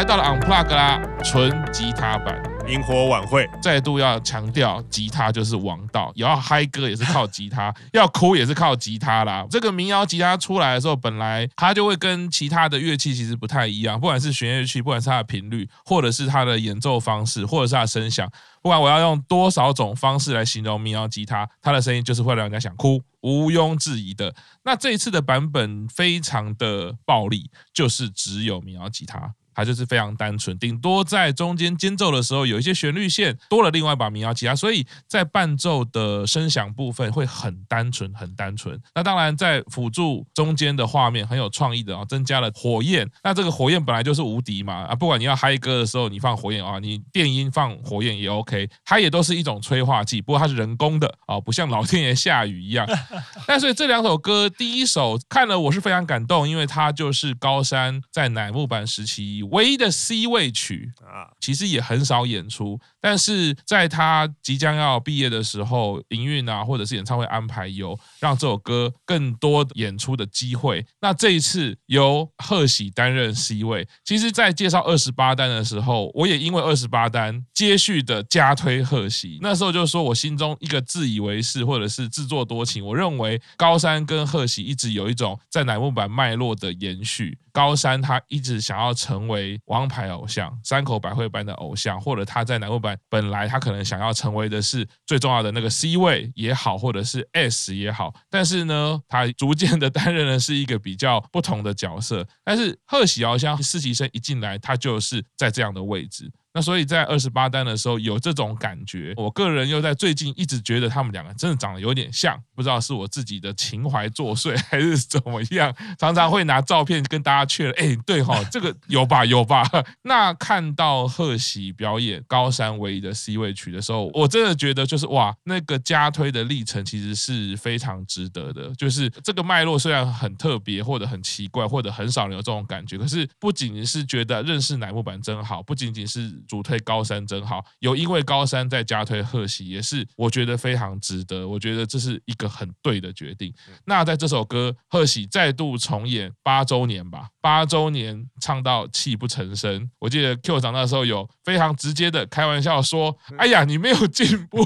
来到了 Unplug 啦，纯吉他版。萤火晚会再度要强调，吉他就是王道，也要嗨歌也是靠吉他，要哭也是靠吉他啦。这个民谣吉他出来的时候，本来它就会跟其他的乐器其实不太一样，不管是弦乐器，不管是它的频率，或者是它的演奏方式，或者是它的声响，不管我要用多少种方式来形容民谣吉他，它的声音就是会让人家想哭，毋庸置疑的。那这一次的版本非常的暴力，就是只有民谣吉他。它就是非常单纯，顶多在中间间奏的时候有一些旋律线多了另外一把民谣吉他，所以在伴奏的声响部分会很单纯，很单纯。那当然在辅助中间的画面很有创意的啊，增加了火焰。那这个火焰本来就是无敌嘛啊，不管你要嗨歌的时候你放火焰啊，你电音放火焰也 OK，它也都是一种催化剂，不过它是人工的啊，不像老天爷下雨一样。但所以这两首歌，第一首看了我是非常感动，因为它就是高山在乃木坂时期。唯一的 C 位曲啊，其实也很少演出，但是在他即将要毕业的时候，营运啊，或者是演唱会安排有让这首歌更多演出的机会。那这一次由贺喜担任 C 位，其实，在介绍二十八单的时候，我也因为二十八单接续的加推贺喜。那时候就说我心中一个自以为是，或者是自作多情，我认为高山跟贺喜一直有一种在乃木坂脉络的延续。高山他一直想要成为王牌偶像，山口百惠般的偶像，或者他在乃木坂本来他可能想要成为的是最重要的那个 C 位也好，或者是 S 也好，但是呢，他逐渐的担任的是一个比较不同的角色。但是贺喜遥香实习生一进来，他就是在这样的位置。那所以在二十八单的时候有这种感觉，我个人又在最近一直觉得他们两个真的长得有点像，不知道是我自己的情怀作祟还是怎么样，常常会拿照片跟大家确认，哎，对哈，这个有吧有吧。那看到贺喜表演高山唯一的 C 位曲的时候，我真的觉得就是哇，那个加推的历程其实是非常值得的。就是这个脉络虽然很特别或者很奇怪，或者很少人有这种感觉，可是不仅仅是觉得认识乃木坂真好，不仅仅是。主推高山真好，有因为高山在加推贺喜，也是我觉得非常值得。我觉得这是一个很对的决定。那在这首歌贺喜再度重演八周年吧，八周年唱到泣不成声。我记得 Q 长那时候有非常直接的开玩笑说：“哎呀，你没有进步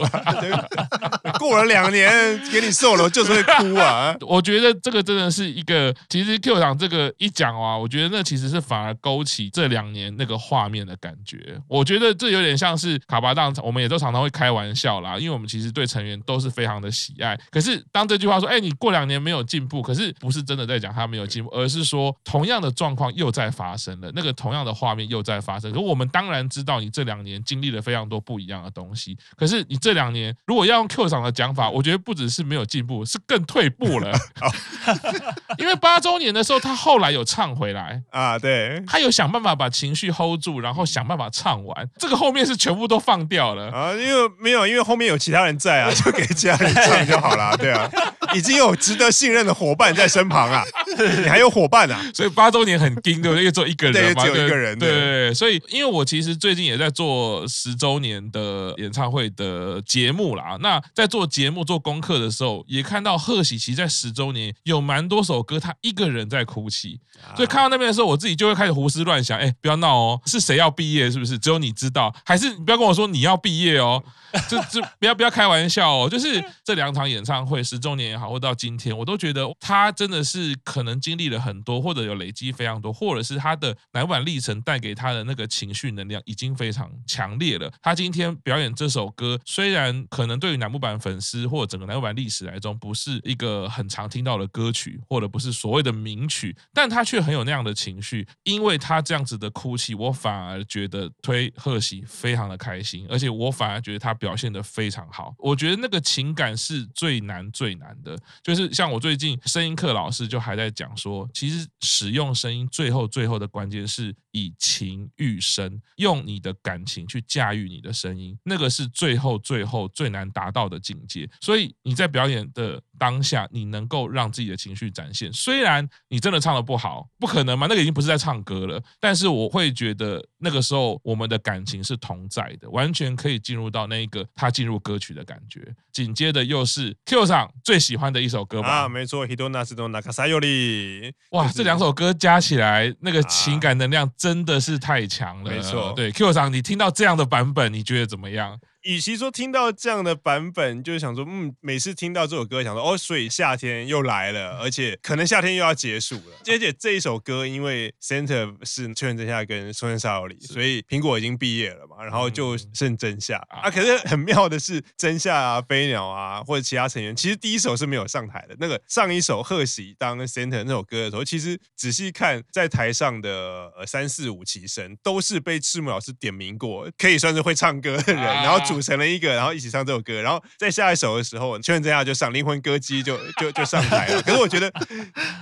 啊，过了两年给你 solo 就是会哭啊。”我觉得这个真的是一个，其实 Q 长这个一讲啊，我觉得那其实是反而勾起这两年那个画面的感觉。觉，我觉得这有点像是卡巴当，我们也都常常会开玩笑啦，因为我们其实对成员都是非常的喜爱。可是当这句话说，哎，你过两年没有进步，可是不是真的在讲他没有进步，而是说同样的状况又在发生了，那个同样的画面又在发生。可我们当然知道你这两年经历了非常多不一样的东西，可是你这两年如果要用 Q 厂的讲法，我觉得不只是没有进步，是更退步了。因为八周年的时候，他后来有唱回来啊，对，他有想办法把情绪 hold 住，然后想办法。唱完，这个后面是全部都放掉了。啊，因为没有，因为后面有其他人在啊，就给其他人唱就好了，对啊，已经有值得信任的伙伴在身旁啊，你还有伙伴啊，所以八周年很惊，对不对？又做一个人嘛，只有一个人，对对对，所以因为我其实最近也在做十周年的演唱会的节目啦，那在做节目做功课的时候，也看到贺喜其实在十周年有蛮多首歌，他一个人在哭泣，所以看到那边的时候，我自己就会开始胡思乱想，哎，不要闹哦，是谁要毕业？是不是只有你知道？还是你不要跟我说你要毕业哦？这这不要不要开玩笑哦！就是这两场演唱会十周年也好，或到今天，我都觉得他真的是可可能经历了很多，或者有累积非常多，或者是他的乃木坂历程带给他的那个情绪能量已经非常强烈了。他今天表演这首歌，虽然可能对于乃木坂粉丝或整个乃木坂历史来说不是一个很常听到的歌曲，或者不是所谓的名曲，但他却很有那样的情绪。因为他这样子的哭泣，我反而觉得推贺喜非常的开心，而且我反而觉得他。表现的非常好，我觉得那个情感是最难最难的，就是像我最近声音课老师就还在 讲说，其实使用声音最后最后的关键是以情喻声，用你的感情去驾驭你的声音，那个是最后最后最难达到的境界。所以你在表演的当下你能够让自己的情绪展现。虽然你真的唱的不好，不可能嘛，那个已经不是在唱歌了。但是我会觉得那个时候我们的感情是同在的，完全可以进入到那个他进入歌曲的感觉。紧接着又是 Q 上最喜欢的一首歌吧？啊，没错，Hidonasu no Nakasayori。哇，这两首歌加起来，那个情感能量真的是太强了。没错，对 Q 厂，你听到这样的版本，你觉得怎么样？与其说听到这样的版本，就是想说，嗯，每次听到这首歌，想说，哦，所以夏天又来了，而且可能夏天又要结束了。而且这一首歌，因为 center 是确认真夏跟松山沙友里，所以苹果已经毕业了嘛，然后就剩真夏、嗯、啊。可是很妙的是，真夏啊、飞鸟啊，或者其他成员，其实第一首是没有上台的。那个上一首贺喜当 center 那首歌的时候，其实仔细看，在台上的呃三四五齐声都是被赤木老师点名过，可以算是会唱歌的人，然后。组成了一个，然后一起唱这首歌，然后在下一首的时候，邱元真亚就上灵魂歌姬就就就上台了。可是我觉得，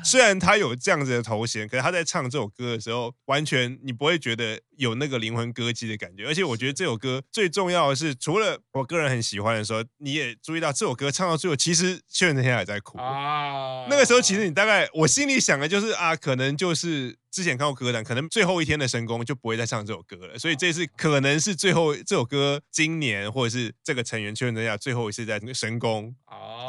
虽然他有这样子的头衔，可是他在唱这首歌的时候，完全你不会觉得有那个灵魂歌姬的感觉。而且我觉得这首歌最重要的是，除了我个人很喜欢的时候，你也注意到这首歌唱到最后，其实秋元真夏也在哭。啊，那个时候其实你大概我心里想的就是啊，可能就是。之前看过歌单，可能最后一天的神功就不会再唱这首歌了，所以这次可能是最后这首歌今年或者是这个成员秋元真夏最后一次在神宫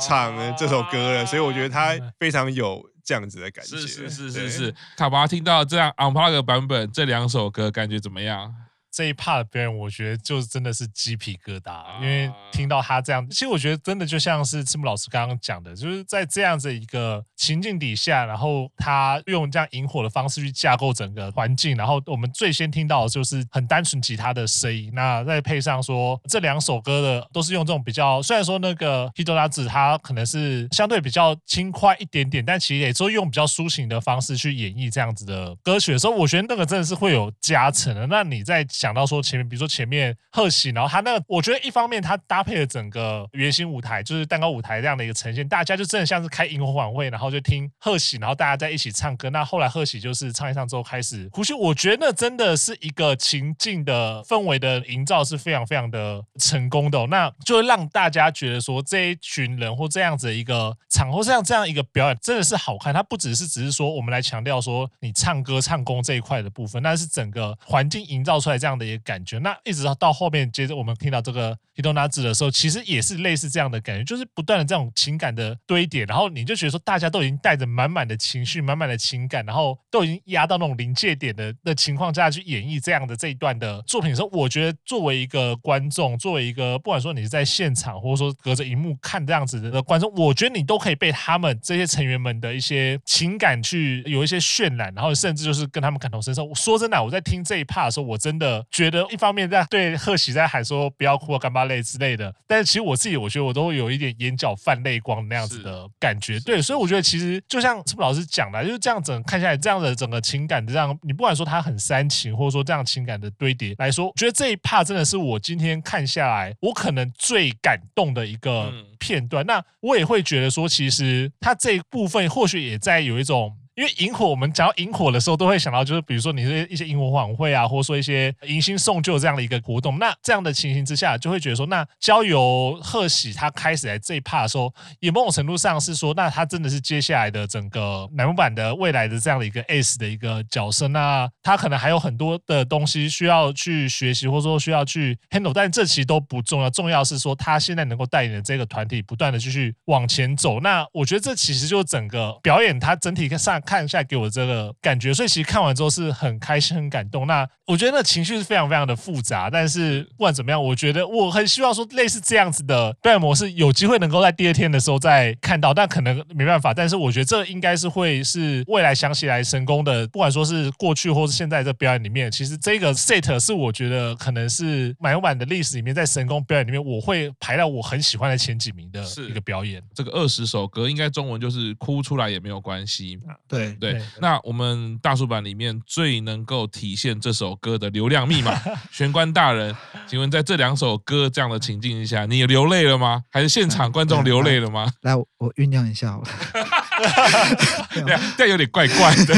唱这首歌了，所以我觉得他 非常有这样子的感觉。是是是是是，卡巴听到这样 unplugged 版本这两首歌感觉怎么样？这一 part 的表演，我觉得就真的是鸡皮疙瘩，因为听到他这样，其实我觉得真的就像是赤木老师刚刚讲的，就是在这样子一个情境底下，然后他用这样引火的方式去架构整个环境，然后我们最先听到的就是很单纯吉他的声音，那再配上说这两首歌的都是用这种比较，虽然说那个 Hidonatsu 它可能是相对比较轻快一点点，但其实也都用比较抒情的方式去演绎这样子的歌曲的时候，我觉得那个真的是会有加成的。那你在讲到说前面，比如说前面贺喜，然后他那个，我觉得一方面他搭配了整个圆形舞台，就是蛋糕舞台这样的一个呈现，大家就真的像是开萤火晚会，然后就听贺喜，然后大家在一起唱歌。那后来贺喜就是唱一唱之后开始呼吸，我觉得那真的是一个情境的氛围的营造是非常非常的成功的，那就会让大家觉得说这一群人或这样子的一个场或像这样一个表演真的是好看。它不只是只是说我们来强调说你唱歌唱功这一块的部分，那是整个环境营造出来这样的一个。感觉，那一直到到后面，接着我们听到这个伊东拉子的时候，其实也是类似这样的感觉，就是不断的这种情感的堆叠，然后你就觉得说，大家都已经带着满满的情绪、满满的情感，然后都已经压到那种临界点的的情况下去演绎这样的这一段的作品的时候，我觉得作为一个观众，作为一个不管说你是在现场，或者说隔着荧幕看这样子的观众，我觉得你都可以被他们这些成员们的一些情感去有一些渲染，然后甚至就是跟他们感同身受。说真的，我在听这一 part 的时候，我真的觉得。一方面在对贺喜在喊说不要哭啊，干巴泪之类的，但是其实我自己我觉得我都会有一点眼角泛泪光那样子的感觉，对，所以我觉得其实就像赤木老师讲的，就是这样整看下来，这样的整个情感的这样，你不管说他很煽情，或者说这样情感的堆叠来说，我觉得这一 part 真的是我今天看下来，我可能最感动的一个片段。那我也会觉得说，其实他这一部分或许也在有一种。因为萤火，我们讲到萤火的时候，都会想到就是，比如说你是一些萤火晚会啊，或者说一些迎新送旧这样的一个活动。那这样的情形之下，就会觉得说，那交由贺喜他开始来这一趴的时候，也某种程度上是说，那他真的是接下来的整个乃木坂的未来的这样的一个 S 的一个角色。那他可能还有很多的东西需要去学习，或者说需要去 handle，但这其实都不重要。重要是说，他现在能够带领的这个团体不断的继续往前走。那我觉得这其实就是整个表演，他整体上。看一下给我这个感觉，所以其实看完之后是很开心、很感动。那我觉得那情绪是非常非常的复杂，但是不管怎么样，我觉得我很希望说类似这样子的表演模式，有机会能够在第二天的时候再看到，但可能没办法。但是我觉得这应该是会是未来想起来神功的，不管说是过去或是现在这表演里面，其实这个 set 是我觉得可能是乃木坂的历史里面，在神功表演里面，我会排到我很喜欢的前几名的一个表演。这个二十首歌，应该中文就是哭出来也没有关系。对。对对，那我们大叔版里面最能够体现这首歌的流量密码，玄关大人，请问在这两首歌这样的情境之下，你流泪了吗？还是现场观众流泪了吗？来，我酝酿一下好了。对啊，这有点怪怪的。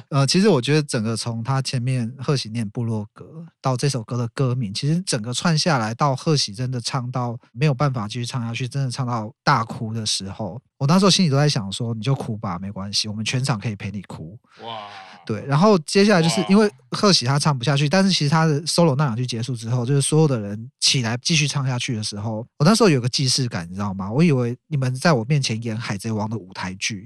呃，其实我觉得整个从他前面贺喜念部落格到这首歌的歌名，其实整个串下来到贺喜真的唱到没有办法继续唱下去，真的唱到大哭的时候，我那时候心里都在想说，你就哭吧，没关系，我们全场可以陪你哭。哇。对，然后接下来就是因为贺喜他唱不下去，但是其实他的 solo 那两句结束之后，就是所有的人起来继续唱下去的时候，我那时候有个既视感，你知道吗？我以为你们在我面前演《海贼王》的舞台剧，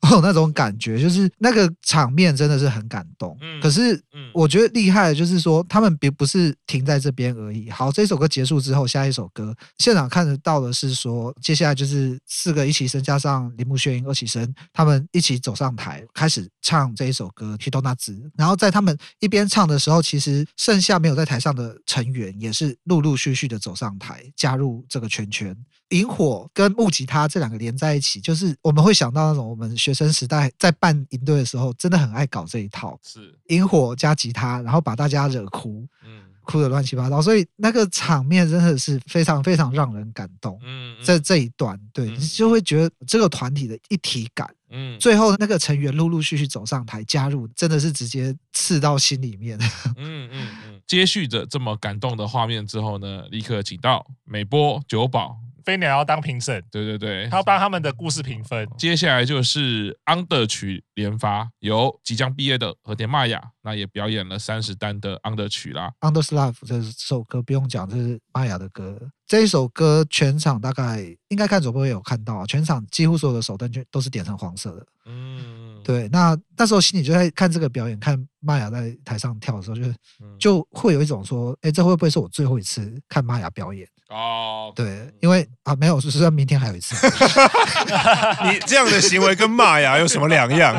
我有那种感觉，就是那个场面真的是很感动。可是我觉得厉害的就是说，他们并不是停在这边而已。好，这首歌结束之后，下一首歌现场看得到的是说，接下来就是四个一起生加上铃木炫音二起生，他们一起走上台，开始唱这一首。歌《提多纳兹》，然后在他们一边唱的时候，其实剩下没有在台上的成员也是陆陆续续的走上台，加入这个圈圈。萤火跟木吉他这两个连在一起，就是我们会想到那种我们学生时代在办营队的时候，真的很爱搞这一套。是萤火加吉他，然后把大家惹哭，嗯，哭的乱七八糟，所以那个场面真的是非常非常让人感动。嗯，在这一段，对，你就会觉得这个团体的一体感。嗯，最后那个成员陆陆续续走上台加入，真的是直接刺到心里面。嗯嗯嗯，接续着这么感动的画面之后呢，立刻请到美波久保。飞鸟要当评审，对对对，他要帮他们的故事评分。接下来就是 Under 曲连发，由即将毕业的和田玛雅，那也表演了三十单的 Under 曲啦。Under's Life 这首歌不用讲，这是玛雅的歌。这一首歌全场大概应该看主播也有看到，全场几乎所有的手灯全都是点成黄色的。嗯，对。那那时候心里就在看这个表演，看玛雅在台上跳的时候，就就会有一种说，哎，这会不会是我最后一次看玛雅表演？哦，对，因为啊，没有，是说明天还有一次。你这样的行为跟玛雅有什么两样？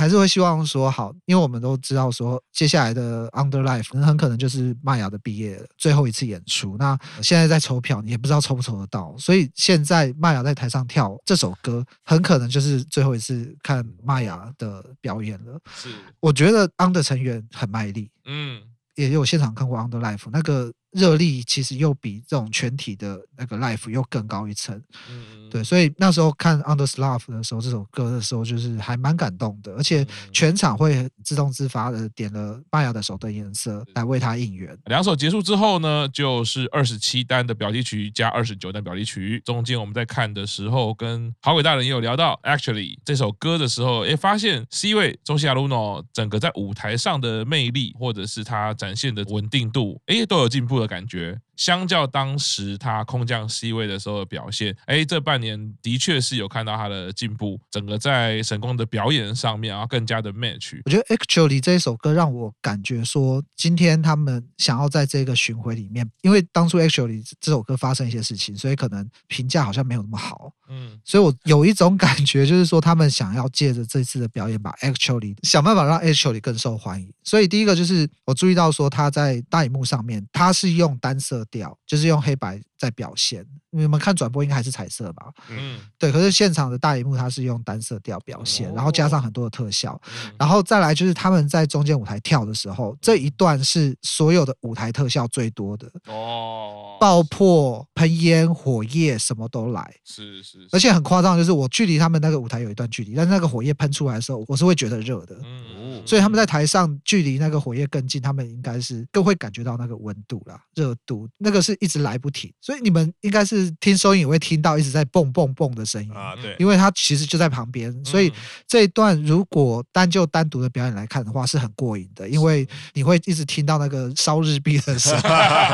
还是会希望说好，因为我们都知道说接下来的 Under Life 很可能就是麦雅的毕业最后一次演出。那现在在抽票，你也不知道抽不抽得到，所以现在麦雅在台上跳这首歌，很可能就是最后一次看麦雅的表演了。是，我觉得 Under 成员很卖力，嗯，也有现场看过 Under Life 那个。热力其实又比这种全体的那个 life 又更高一层，嗯，对，所以那时候看 Under's Love 的时候，这首歌的时候就是还蛮感动的，而且全场会自动自发的点了麦雅的手灯颜色来为他应援。两首结束之后呢，就是二十七单的表题曲加二十九单表题曲。中间我们在看的时候，跟好鬼大人也有聊到，actually 这首歌的时候，哎，发现 C 位中西亚鲁诺整个在舞台上的魅力，或者是他展现的稳定度，哎，都有进步的感觉。相较当时他空降 C 位的时候的表现，哎，这半年的确是有看到他的进步，整个在神宫的表演上面啊，更加的 match。我觉得 Actually 这一首歌让我感觉说，今天他们想要在这个巡回里面，因为当初 Actually 这首歌发生一些事情，所以可能评价好像没有那么好。嗯，所以我有一种感觉，就是说他们想要借着这次的表演，把 Actually 想办法让 Actually 更受欢迎。所以第一个就是我注意到说他在大荧幕上面，他是用单色掉，就是用黑白。在表现，你们看转播应该还是彩色吧？嗯，对。可是现场的大荧幕它是用单色调表现，然后加上很多的特效，然后再来就是他们在中间舞台跳的时候，这一段是所有的舞台特效最多的哦，爆破、喷烟、火焰什么都来，是是，而且很夸张，就是我距离他们那个舞台有一段距离，但是那个火焰喷出来的时候，我是会觉得热的，嗯，所以他们在台上距离那个火焰更近，他们应该是更会感觉到那个温度啦、热度，那个是一直来不停。所以你们应该是听收音也会听到一直在蹦蹦蹦的声音啊，对，因为它其实就在旁边，所以这一段如果单就单独的表演来看的话，是很过瘾的，因为你会一直听到那个烧日币的声音，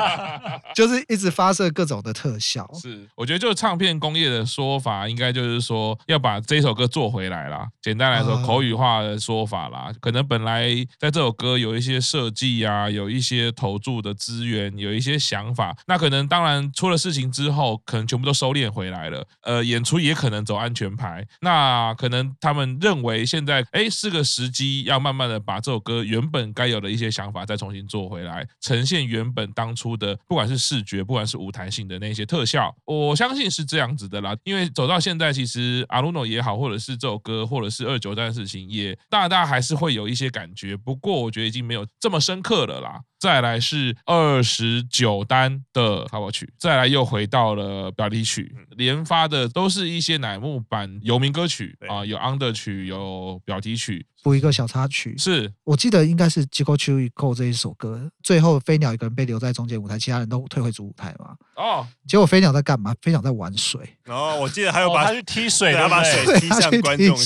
就是一直发射各种的特效。是，我觉得就是唱片工业的说法，应该就是说要把这首歌做回来啦。简单来说，口语化的说法啦，可能本来在这首歌有一些设计啊，有一些投注的资源，有一些想法，那可能当然出。出了事情之后，可能全部都收敛回来了。呃，演出也可能走安全牌。那可能他们认为现在，哎，是个时机，要慢慢的把这首歌原本该有的一些想法再重新做回来，呈现原本当初的，不管是视觉，不管是舞台性的那些特效，我相信是这样子的啦。因为走到现在，其实阿鲁诺也好，或者是这首歌，或者是二九这件事情，也大大还是会有一些感觉。不过我觉得已经没有这么深刻了啦。再来是二十九单的插曲，再来又回到了表题曲，连发的都是一些乃木坂有名歌曲啊，有 under 曲，有表题曲。补一个小插曲，是我记得应该是《Jikochu Iko》这一首歌，最后飞鸟一个人被留在中间舞台，其他人都退回主舞台嘛。哦，结果飞鸟在干嘛？飞鸟在玩水。哦，我记得还有把、哦、他去踢水，他把水踢向观众。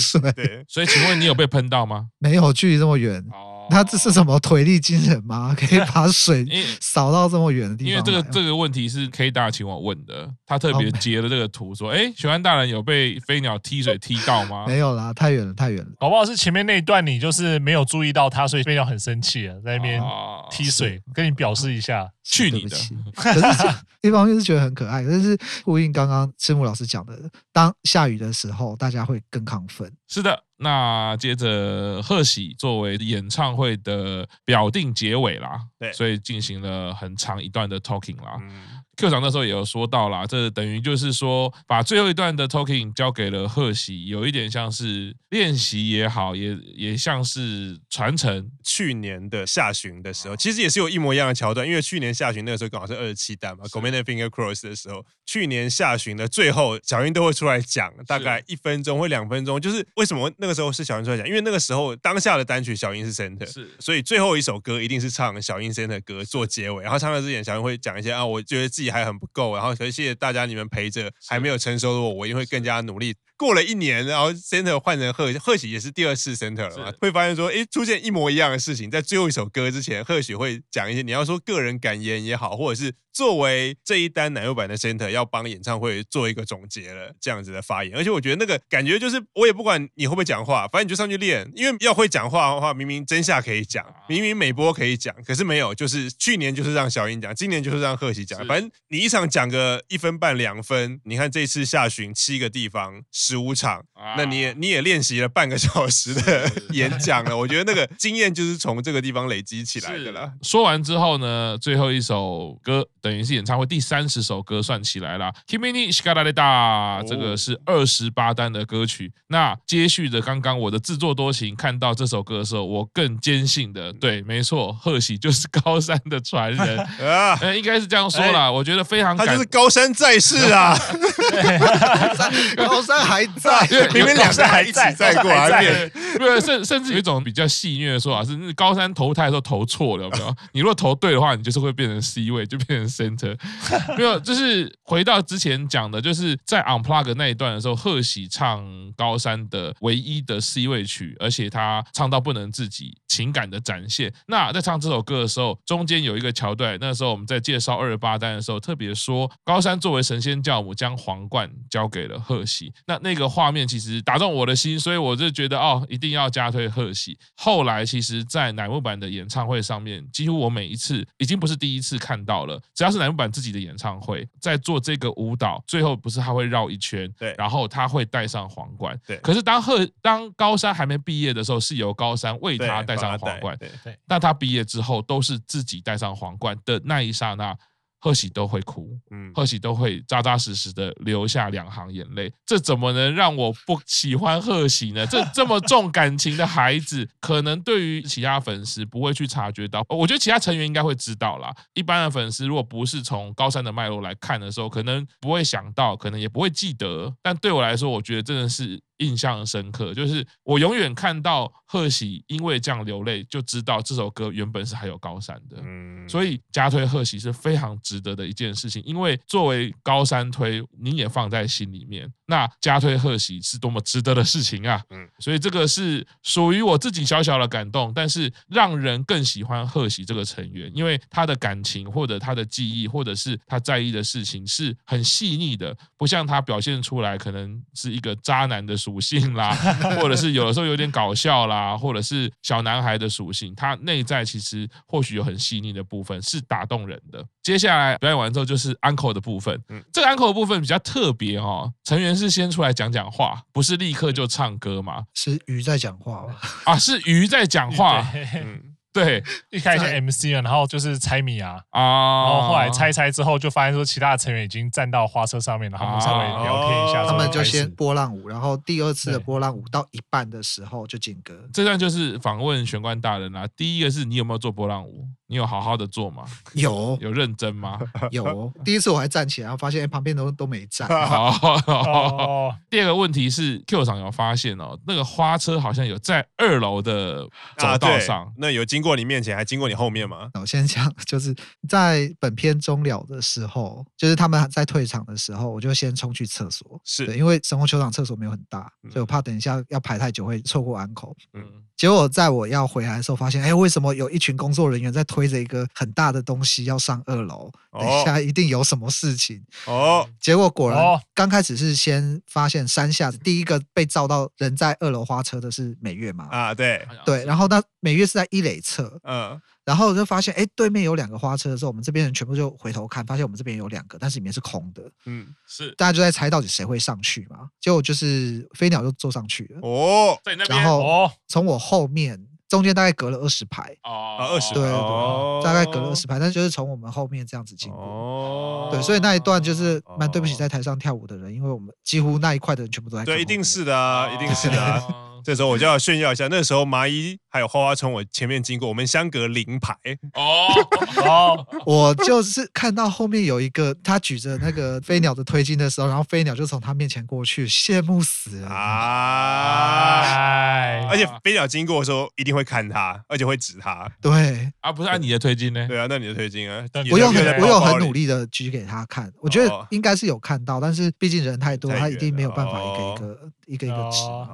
所以请问你有被喷到吗？没有，距离这么远。哦他这是什么腿力惊人吗？可以 把水扫到这么远的地方？因为这个这个问题是 K 大请我问的，他特别截了这个图说：“哎，玄幻大人有被飞鸟踢水踢到吗？”没有啦，太远了，太远了。搞不好是前面那一段你就是没有注意到他，所以飞鸟很生气啊，在那边踢水，跟你表示一下。去你的！可是一方面是觉得很可爱，但是呼应刚刚赤木老师讲的，当下雨的时候，大家会更亢奋。是的，那接着贺喜作为演唱会的表定结尾啦，对，所以进行了很长一段的 talking 啦。嗯 Q 长那时候也有说到啦，这等于就是说，把最后一段的 talking 交给了贺喜，有一点像是练习也好，也也像是传承。去年的下旬的时候，其实也是有一模一样的桥段，因为去年下旬那个时候刚好是二十七弹嘛，Gomen Finger Cross 的时候，去年下旬的最后，小英都会出来讲，大概一分钟或两分钟，就是为什么那个时候是小英出来讲，因为那个时候当下的单曲小英是 center，是，所以最后一首歌一定是唱小英 center 歌做结尾，然后唱到之前，小英会讲一些啊，我觉得自己。还很不够，然后所以谢谢大家，你们陪着还没有成熟的我，我一定会更加努力。过了一年，然后 center 换成贺贺喜，也是第二次 center 了嘛，会发现说，哎，出现一模一样的事情，在最后一首歌之前，贺喜会讲一些，你要说个人感言也好，或者是作为这一单奶油版的 center 要帮演唱会做一个总结了，这样子的发言。而且我觉得那个感觉就是，我也不管你会不会讲话，反正你就上去练，因为要会讲话的话，明明真夏可以讲，明明美波可以讲，可是没有，就是去年就是让小英讲，今年就是让贺喜讲，反正你一场讲个一分半两分，你看这次下旬七个地方。十五场，那你也你也练习了半个小时的演讲了，我觉得那个经验就是从这个地方累积起来的了。说完之后呢，最后一首歌等于是演唱会第三十首歌算起来了。Kimi ni shikareita，这个是二十八单的歌曲。那接续着刚刚我的自作多情，看到这首歌的时候，我更坚信的，对，没错，贺喜就是高山的传人 啊，呃，应该是这样说啦。我觉得非常，他就是高山在世啊，高山还。还在，因为你们两个还一起在过，还在。对，甚甚至有一种比较戏谑的说法是，高山投胎的时候投错了，有没有？你如果投对的话，你就是会变成 C 位，就变成 center。没有，就是回到之前讲的，就是在 unplug 那一段的时候，贺喜唱高山的唯一的 C 位曲，而且他唱到不能自己情感的展现。那在唱这首歌的时候，中间有一个桥段，那时候我们在介绍二十八单的时候，特别说高山作为神仙教母，将皇冠交给了贺喜。那那个画面其实打动我的心，所以我就觉得哦，一定要加推贺喜。后来其实，在乃木坂的演唱会上面，几乎我每一次已经不是第一次看到了。只要是乃木坂自己的演唱会，在做这个舞蹈，最后不是他会绕一圈，对，然后他会戴上皇冠，对。可是当贺当高山还没毕业的时候，是由高山为他戴上皇冠，对对。那他毕业之后，都是自己戴上皇冠的那一刹那。贺喜都会哭，嗯，贺喜都会扎扎实实的流下两行眼泪，这怎么能让我不喜欢贺喜呢？这这么重感情的孩子，可能对于其他粉丝不会去察觉到，我觉得其他成员应该会知道啦。一般的粉丝如果不是从高山的脉络来看的时候，可能不会想到，可能也不会记得。但对我来说，我觉得真的是。印象深刻，就是我永远看到贺喜因为这样流泪，就知道这首歌原本是还有高山的，嗯，所以加推贺喜是非常值得的一件事情，因为作为高山推，你也放在心里面，那加推贺喜是多么值得的事情啊，嗯，所以这个是属于我自己小小的感动，但是让人更喜欢贺喜这个成员，因为他的感情或者他的记忆或者是他在意的事情是很细腻的，不像他表现出来可能是一个渣男的属性啦，或者是有的时候有点搞笑啦，或者是小男孩的属性，他内在其实或许有很细腻的部分是打动人的。接下来表演完之后就是 encore 的部分，嗯，这个的部分比较特别哦，成员是先出来讲讲话，不是立刻就唱歌嘛？是鱼在讲话啊，是鱼在讲话，嗯。对一开始 MC 了，然后就是猜谜啊，啊，然后后来猜猜之后，就发现说其他的成员已经站到花车上面了，他们稍微聊天一下，哦他们就先波浪舞，然后第二次的波浪舞到一半的时候就进歌。这段就是访问玄关大人啦、第一个是你有没有做波浪舞？你有好好的做吗？有有认真吗？有，第一次我还站起来，然后发现哎旁边都都没站。好。哦，第二个问题是 Q 厂有发现哦，那个花车好像有在二楼的走道上，，那有经过你面前，还经过你后面吗？我先讲，就是在本片终了的时候，就是他们在退场的时候，我就先冲去厕所。是对，因为神户球场厕所没有很大，嗯所以我怕等一下要排太久会错过安口。嗯，结果在我要回来的时候，发现，哎，为什么有一群工作人员在推着一个很大的东西要上二楼？等一下一定有什么事情。哦，结果果然哦，刚开始是先发现山下第一个被照到人在二楼花车的是美月嘛？啊，对，对，然后那美月是在一垒侧，嗯，然后就发现，哎，对面有两个花车的时候，我们这边人全部就回头看，发现我们这边有两个，但是里面是空的，嗯，是大家就在猜到底谁会上去嘛？结果就是飞鸟就坐上去了，哦，在那边然后哦，从我后面中间大概隔了二十排，哦二十对对哦。大概隔了二十排，但就是从我们后面这样子经过。哦，对，所以那一段就是蛮对不起哦在台上跳舞的人，因为我们几乎那一块的人全部都在看对，一定是的啊，一定是的这时候我就要炫耀一下，那时候麻衣还有花花从我前面经过，我们相隔零排，哦，哦，我就是看到后面有一个他举着那个飞鸟的推进的时候，然后飞鸟就从他面前过去，羡慕死了。啊！哎，而且飞鸟经过的时候一定会看他，而且会指他。对。啊，不是按你的推进呢？对啊，那你的推进啊，但我有很我有很努力的举给他看，我觉得哦应该是有看到，但是毕竟人太多，他一定没有办法一个一个一个一个指。嘛。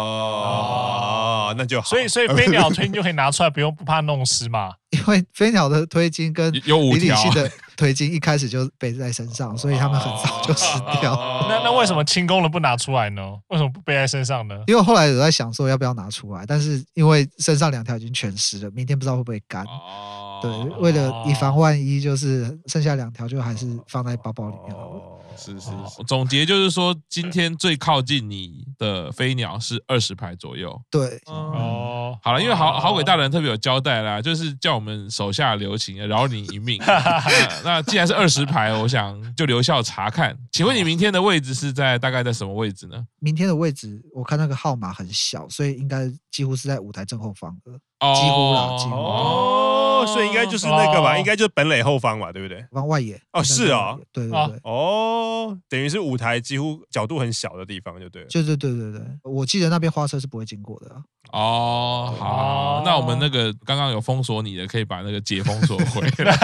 对哦，那就好。所以所以 飞鸟推就可以拿出来，不用不怕弄湿嘛。因为飞鸟的推金跟有有五李李条信的推金一开始就背在身上，所以他们很早就湿掉。哦那那为什么轻功的不拿出来呢？为什么不背在身上呢？因为后来有在想说要不要拿出来，但是因为身上两条已经全湿了，明天不知道会不会干。哦对，为了以防万一，就是剩下两条就还是放在包包里面好了。哦是是是，总结就是说，今天最靠近你的飞鸟是二十排左右。对，哦，好了，因为好好鬼大人特别有交代啦，就是叫我们手下留情，饶你一命。那那既然是二十排，我想就留校查看。请问你明天的位置是在大概在什么位置呢？明天的位置我看那个号码很小，所以应该几乎是在舞台正后方几乎啦几乎哦，所以应该就是那个吧，哦应该就是本垒后方吧，对不对？往外野。哦是哦应该是外野对对对。哦，等于是舞台几乎角度很小的地方，就对了。就对对对对，我记得那边花车是不会经过的啊。哦，好哦，那我们那个刚刚有封锁你的，可以把那个解封锁回来。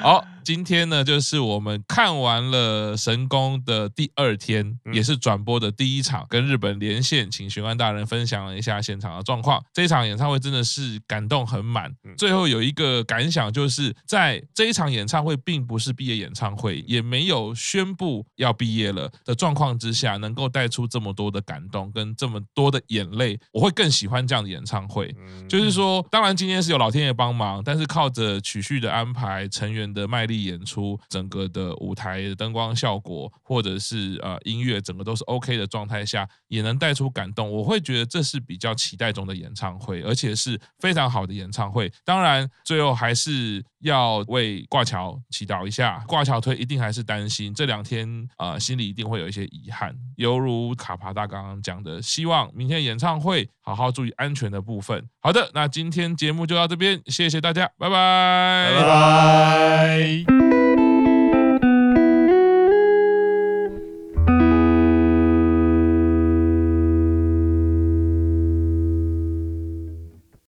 好，今天呢，就是我们看完了神宫的第二天，嗯也是转播的第一场，跟日本连线，请玄关大人分享了一下现场的状况。这一场演唱会真的是感动很满。嗯最后有一个感想，就是在这一场演唱会并不是毕业演唱会，也没有宣布要毕业了的状况之下，能够带出这么多的感动跟这么多的眼泪，我会更喜欢这样的演唱会。嗯就是说，当然今天是有老天爷帮忙，但是靠着曲序的安排、成员的卖力演出、整个的舞台的灯光效果，或者是呃音乐，整个都是 OK 的状态下，也能带出感动。我会觉得这是比较期待中的演唱会，而且是非常好的演唱会。当然，最后还是要为挂桥祈祷一下。挂桥推一定还是担心这两天呃心里一定会有一些遗憾，犹如卡帕大刚刚讲的，希望明天演唱会好好注意安全的部分。好的，那今天节目就到这边，谢谢大家，拜拜，拜拜。拜。